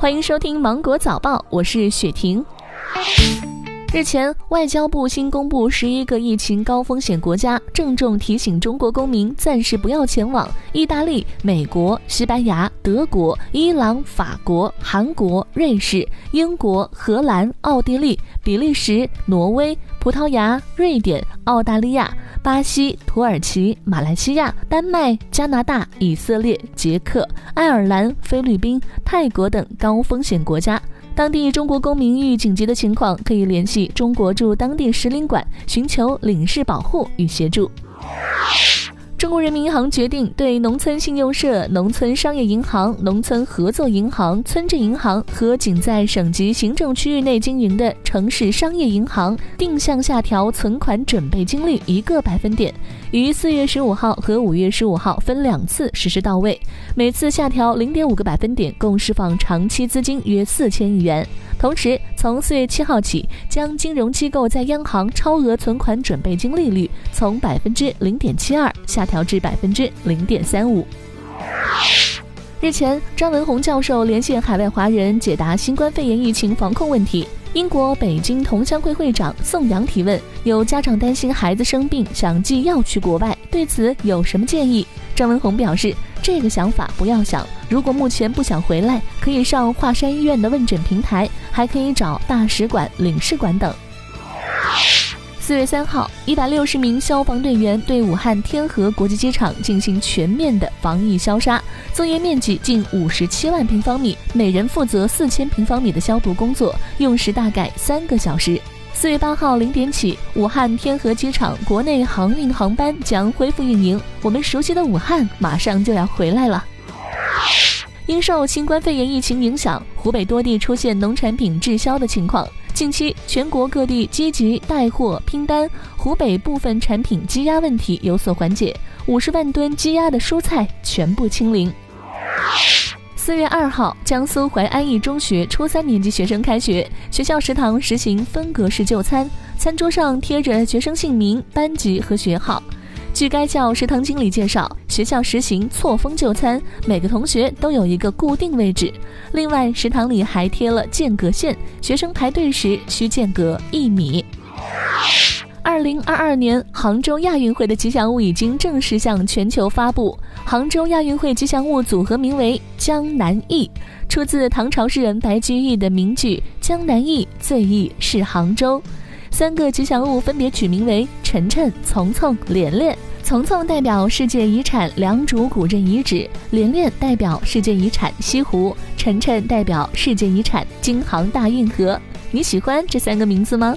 欢迎收听《芒果早报》，我是雪婷。日前，外交部新公布十一个疫情高风险国家，郑重提醒中国公民暂时不要前往意大利、美国、西班牙、德国、伊朗、法国、韩国、瑞士、英国、荷兰、奥地利、比利时、挪威、葡萄牙、瑞典、澳大利亚、巴西、土耳其、马来西亚、丹麦、加拿大、以色列、捷克、爱尔兰、菲律宾、泰国等高风险国家。当地中国公民遇紧急的情况，可以联系中国驻当地使领馆，寻求领事保护与协助。中国人民银行决定对农村信用社、农村商业银行、农村合作银行、村镇银行和仅在省级行政区域内经营的城市商业银行定向下调存款准备金率一个百分点，于四月十五号和五月十五号分两次实施到位，每次下调零点五个百分点，共释放长期资金约四千亿元。同时，从四月七号起，将金融机构在央行超额存款准备金利率从百分之零点七二下调至百分之零点三五。日前，张文宏教授连线海外华人解答新冠肺炎疫情防控问题。英国北京同乡会会长宋阳提问：有家长担心孩子生病，想寄药去国外，对此有什么建议？张文宏表示，这个想法不要想。如果目前不想回来，可以上华山医院的问诊平台，还可以找大使馆、领事馆等。四月三号，一百六十名消防队员对武汉天河国际机场进行全面的防疫消杀，作业面积近五十七万平方米，每人负责四千平方米的消毒工作，用时大概三个小时。四月八号零点起，武汉天河机场国内航运航班将恢复运营，我们熟悉的武汉马上就要回来了。因受新冠肺炎疫情影响，湖北多地出现农产品滞销的情况。近期，全国各地积极带货拼单，湖北部分产品积压问题有所缓解，五十万吨积压的蔬菜全部清零。四月二号，江苏淮安一中学初三年级学生开学，学校食堂实行分隔式就餐，餐桌上贴着学生姓名、班级和学号。据该校食堂经理介绍，学校实行错峰就餐，每个同学都有一个固定位置。另外，食堂里还贴了间隔线，学生排队时需间隔一米。二零二二年杭州亚运会的吉祥物已经正式向全球发布，杭州亚运会吉祥物组合名为“江南忆”，出自唐朝诗人白居易的名句“江南忆，最忆是杭州”。三个吉祥物分别取名为晨晨、丛丛、连连。丛丛代表世界遗产良渚古镇遗址，连连代表世界遗产西湖，晨晨代表世界遗产京杭大运河。你喜欢这三个名字吗？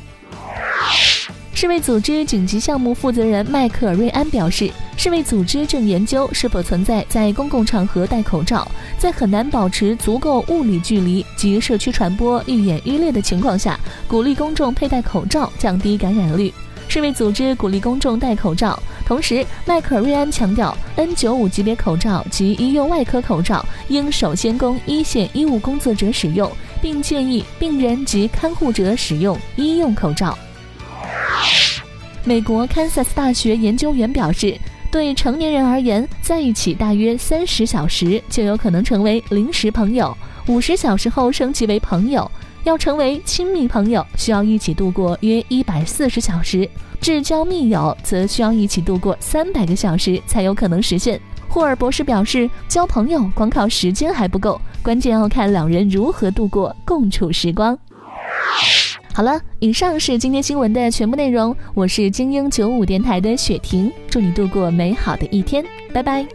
世卫组织紧急项目负责人迈克尔·瑞安表示，世卫组织正研究是否存在在公共场合戴口罩，在很难保持足够物理距离及社区传播愈演愈烈的情况下，鼓励公众佩戴口罩，降低感染率。世卫组织鼓励公众戴口罩。同时，迈克尔·瑞安强调，N95 级别口罩及医用外科口罩应首先供一线医务工作者使用，并建议病人及看护者使用医用口罩。美国堪萨斯大学研究员表示，对成年人而言，在一起大约三十小时就有可能成为临时朋友，五十小时后升级为朋友。要成为亲密朋友，需要一起度过约一百四十小时；至交密友，则需要一起度过三百个小时才有可能实现。霍尔博士表示，交朋友光靠时间还不够，关键要看两人如何度过共处时光。好了，以上是今天新闻的全部内容。我是精英九五电台的雪婷，祝你度过美好的一天，拜拜。